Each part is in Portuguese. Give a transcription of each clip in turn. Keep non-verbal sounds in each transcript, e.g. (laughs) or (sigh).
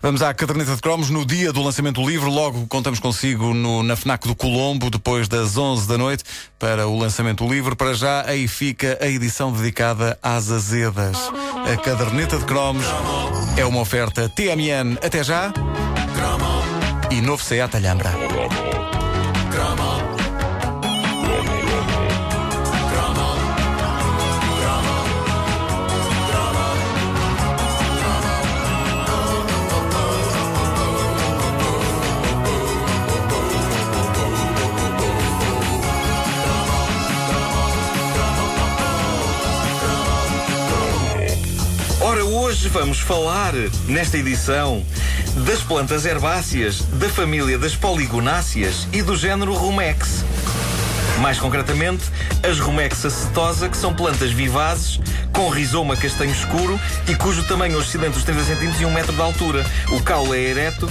Vamos à caderneta de cromos no dia do lançamento do livro. Logo contamos consigo no, na FNAC do Colombo, depois das 11 da noite, para o lançamento do livro. Para já, aí fica a edição dedicada às azedas. A caderneta de cromos é uma oferta TMN até já e novo Seat Alhambra. Hoje vamos falar, nesta edição, das plantas herbáceas, da família das poligonáceas e do género Rumex. Mais concretamente, as Rumex acetosa, que são plantas vivazes, com rizoma castanho escuro e cujo tamanho oscila entre os 30 cm e 1 metro de altura. O caule é ereto,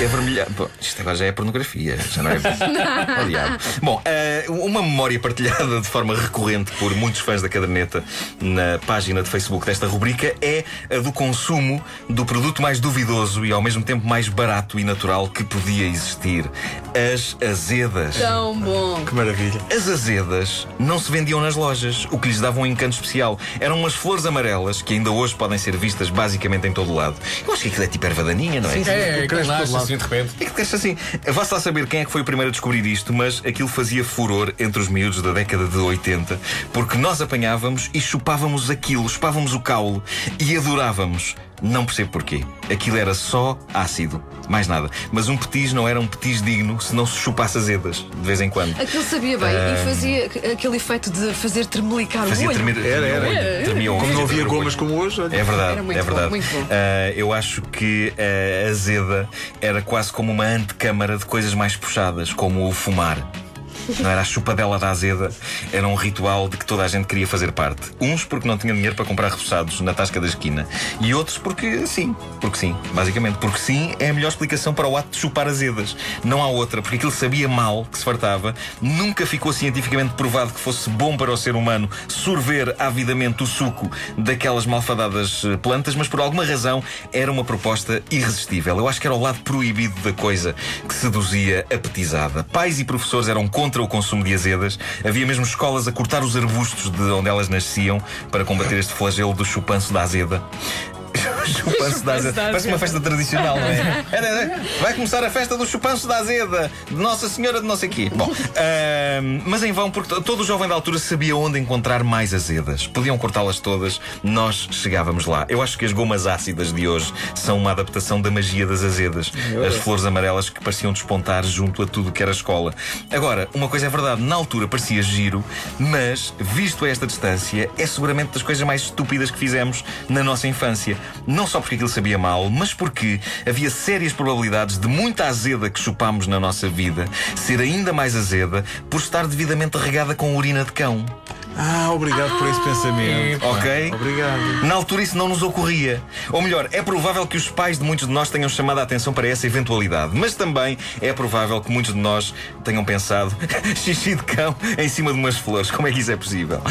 é vermelhado. Bom, isto agora já é pornografia, já não é? (laughs) Diabo. Bom, eh, uma memória partilhada de forma recorrente por muitos fãs da caderneta na página de Facebook desta rubrica é a do consumo do produto mais duvidoso e ao mesmo tempo mais barato e natural que podia existir: as azedas. Tão bom. Que maravilha. As azedas não se vendiam nas lojas, o que lhes dava um encanto especial. Eram umas flores amarelas que ainda hoje podem ser vistas basicamente em todo o lado. Eu acho que aquilo é tipo erva daninha, não é? É, cresce que nasce todo lado. assim de repente. É que cresce assim. Vá-se lá saber quem é que foi o primeiro a descobrir isto, mas aquilo fazia furor entre os miúdos da década de 80, porque nós apanhávamos e chupávamos aquilo, chupávamos o caule e adorávamos. Não percebo porquê. Aquilo era só ácido, mais nada. Mas um petis não era um petis digno se não se chupasse azedas, de vez em quando. Aquilo sabia bem e fazia aquele efeito de fazer tremelicar Fazia o olho. tremer, Era, era. tremia Como não havia gomas como hoje, olha. É verdade, Era muito é bom, verdade. muito bom. Ah, eu acho que a azeda era quase como uma antecâmara de coisas mais puxadas, como o fumar. Não era a chupadela da azeda, era um ritual de que toda a gente queria fazer parte. Uns porque não tinham dinheiro para comprar repousados na tasca da esquina, e outros porque sim, porque sim, basicamente. Porque sim é a melhor explicação para o ato de chupar azedas. Não há outra, porque aquilo sabia mal, que se fartava, nunca ficou cientificamente provado que fosse bom para o ser humano sorver avidamente o suco daquelas malfadadas eh, plantas, mas por alguma razão era uma proposta irresistível. Eu acho que era o lado proibido da coisa que seduzia a petizada. Pais e professores eram contra o consumo de azedas. Havia mesmo escolas a cortar os arbustos de onde elas nasciam para combater este flagelo do chupanço da azeda. Chupanço da azeda. Parece uma festa tradicional, não é? (laughs) Era- era- Vai começar a festa do chupanço da azeda, de Nossa Senhora de não sei quê. Bom, ahm, mas em vão, porque todo o jovem da altura sabia onde encontrar mais azedas. Podiam cortá-las todas, nós chegávamos lá. Eu acho que as gomas ácidas de hoje são uma adaptação da magia das azedas. As flores amarelas que pareciam despontar junto a tudo que era escola. Agora, uma coisa é verdade, na altura parecia giro, mas, visto a esta distância, é seguramente das coisas mais estúpidas que fizemos na nossa infância. Não só porque aquilo sabia mal, mas porque havia sérias probabilidades de muita azeda que chupámos na nossa vida ser ainda mais azeda por estar devidamente regada com urina de cão. Ah, obrigado por esse pensamento. Ok? Obrigado. Na altura isso não nos ocorria. Ou melhor, é provável que os pais de muitos de nós tenham chamado a atenção para essa eventualidade. Mas também é provável que muitos de nós tenham pensado (laughs) xixi de cão em cima de umas flores. Como é que isso é possível?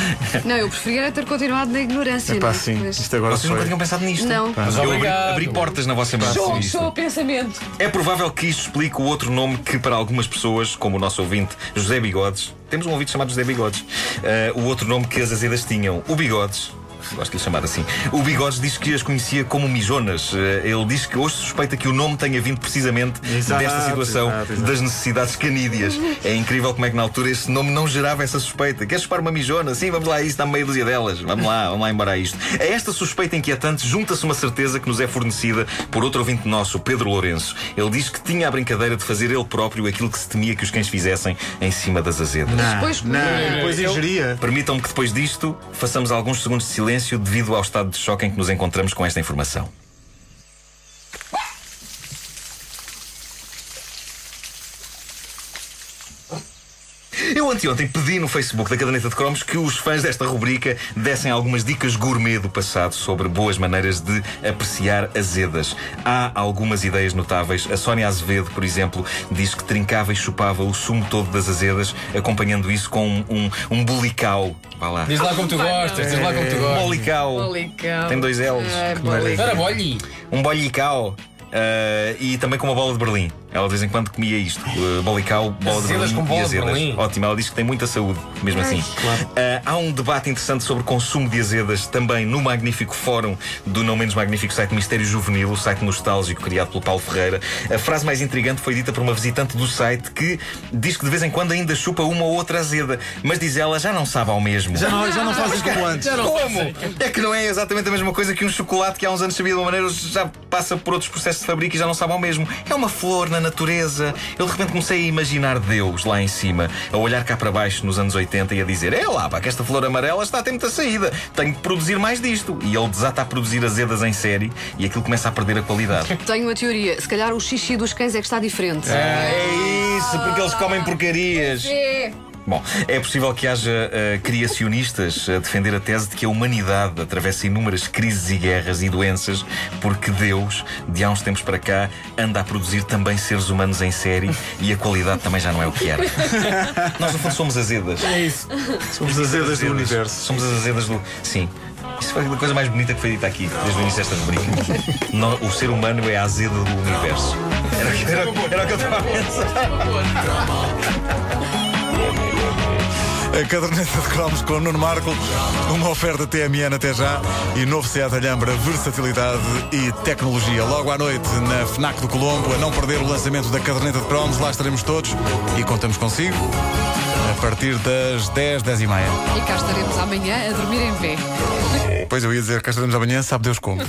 Não, eu preferia ter continuado na ignorância. Epá, não é? sim. Mas- Isto agora Vocês nunca foi. tinham pensado nisto? Não. Mas eu abri, abri portas na vossa mente. Só o pensamento. É provável que isto explique o outro nome que, para algumas pessoas, como o nosso ouvinte José Bigodes, temos um ouvinte chamado José Bigodes, eh, o outro nome que as azedas tinham, o Bigodes. Gosto de lhe chamar assim. O Bigodes diz que as conhecia como mijonas. Eh, Ele diz que hoje suspeita que o nome tenha vindo precisamente Exato, desta situação exato, exato. das necessidades canídeas. É incrível como é que na altura esse nome não gerava essa suspeita. Queres chupar uma mijona? Sim, vamos lá, a isso dá meia dúzia delas. Vamos lá, vamos lá embora a isto. A esta suspeita inquietante junta-se uma certeza que nos é fornecida por outro ouvinte nosso, o Pedro Lourenço. Ele diz que tinha a brincadeira de fazer ele próprio aquilo que se temia que os cães fizessem em cima das azedas. Depois Não, depois Eu- ingeria. Permitam-me que depois disto façamos alguns segundos de silêncio devido ao estado de choque em que nos encontramos com esta informação. Eu anteontem pedi no Facebook da Caderneta de Cromos que os fãs desta rubrica dessem algumas dicas gourmet do passado sobre boas maneiras de apreciar azedas. Há algumas ideias notáveis. A Sónia Azevedo, por exemplo, diz que trincava e chupava o sumo todo das azedas, acompanhando isso com um, um, um bulical. Vá lá. Diz lá como tu gostas, diz lá como tu Um gostas. bolicau. Bolicão. Tem dois L's. Maravilha. Era. Um bolicau. Uh, e também com uma bola de Berlim. Ela de vez em quando comia isto: uh, bolicau, bola de Azedas Berlim com bola e de azedas. Berlim. Ótimo, ela diz que tem muita saúde, mesmo assim. Uh, há um debate interessante sobre consumo de azedas também no magnífico fórum do não menos magnífico site Mistério Juvenil, o site nostálgico criado pelo Paulo Ferreira. A frase mais intrigante foi dita por uma visitante do site que diz que de vez em quando ainda chupa uma ou outra azeda, mas diz ela já não sabe ao mesmo. Já não, já não fazes como antes. (laughs) Como? É que não é exatamente a mesma coisa que um chocolate que há uns anos sabia de uma maneira, já passa por outros processos de fabrico e já não sabe ao mesmo. É uma flor na natureza. Eu de repente comecei a imaginar Deus lá em cima, a olhar cá para baixo nos anos 80 e a dizer: É lá, pá, que esta flor amarela está a ter muita saída. Tenho de produzir mais disto. E ele desata a produzir azedas em série e aquilo começa a perder a qualidade. (laughs) Tenho uma teoria. Se calhar o xixi dos cães é que está diferente. É isso, porque eles comem porcarias. É. Bom, é possível que haja uh, criacionistas a defender a tese de que a humanidade atravessa inúmeras crises e guerras e doenças porque Deus, de há uns tempos para cá, anda a produzir também seres humanos em série e a qualidade também já não é o que era. (laughs) Nós, no fundo, somos azedas. É isso. Somos azedas do universo. Somos as azedas do. Sim. Isso foi a coisa mais bonita que foi dita aqui, desde o início desta rubrica. O ser humano é a azeda do universo. Era, o que- era, era o que eu estava a pensar. A caderneta de cromos com Nuno Marco, uma oferta TMN até já e novo Seat Alhambra, versatilidade e tecnologia. Logo à noite na FNAC do Colombo, a não perder o lançamento da caderneta de cromos, lá estaremos todos e contamos consigo a partir das 10, 10 e meia. E cá estaremos amanhã a dormir em pé. Pois eu ia dizer que cá estaremos amanhã, sabe Deus como.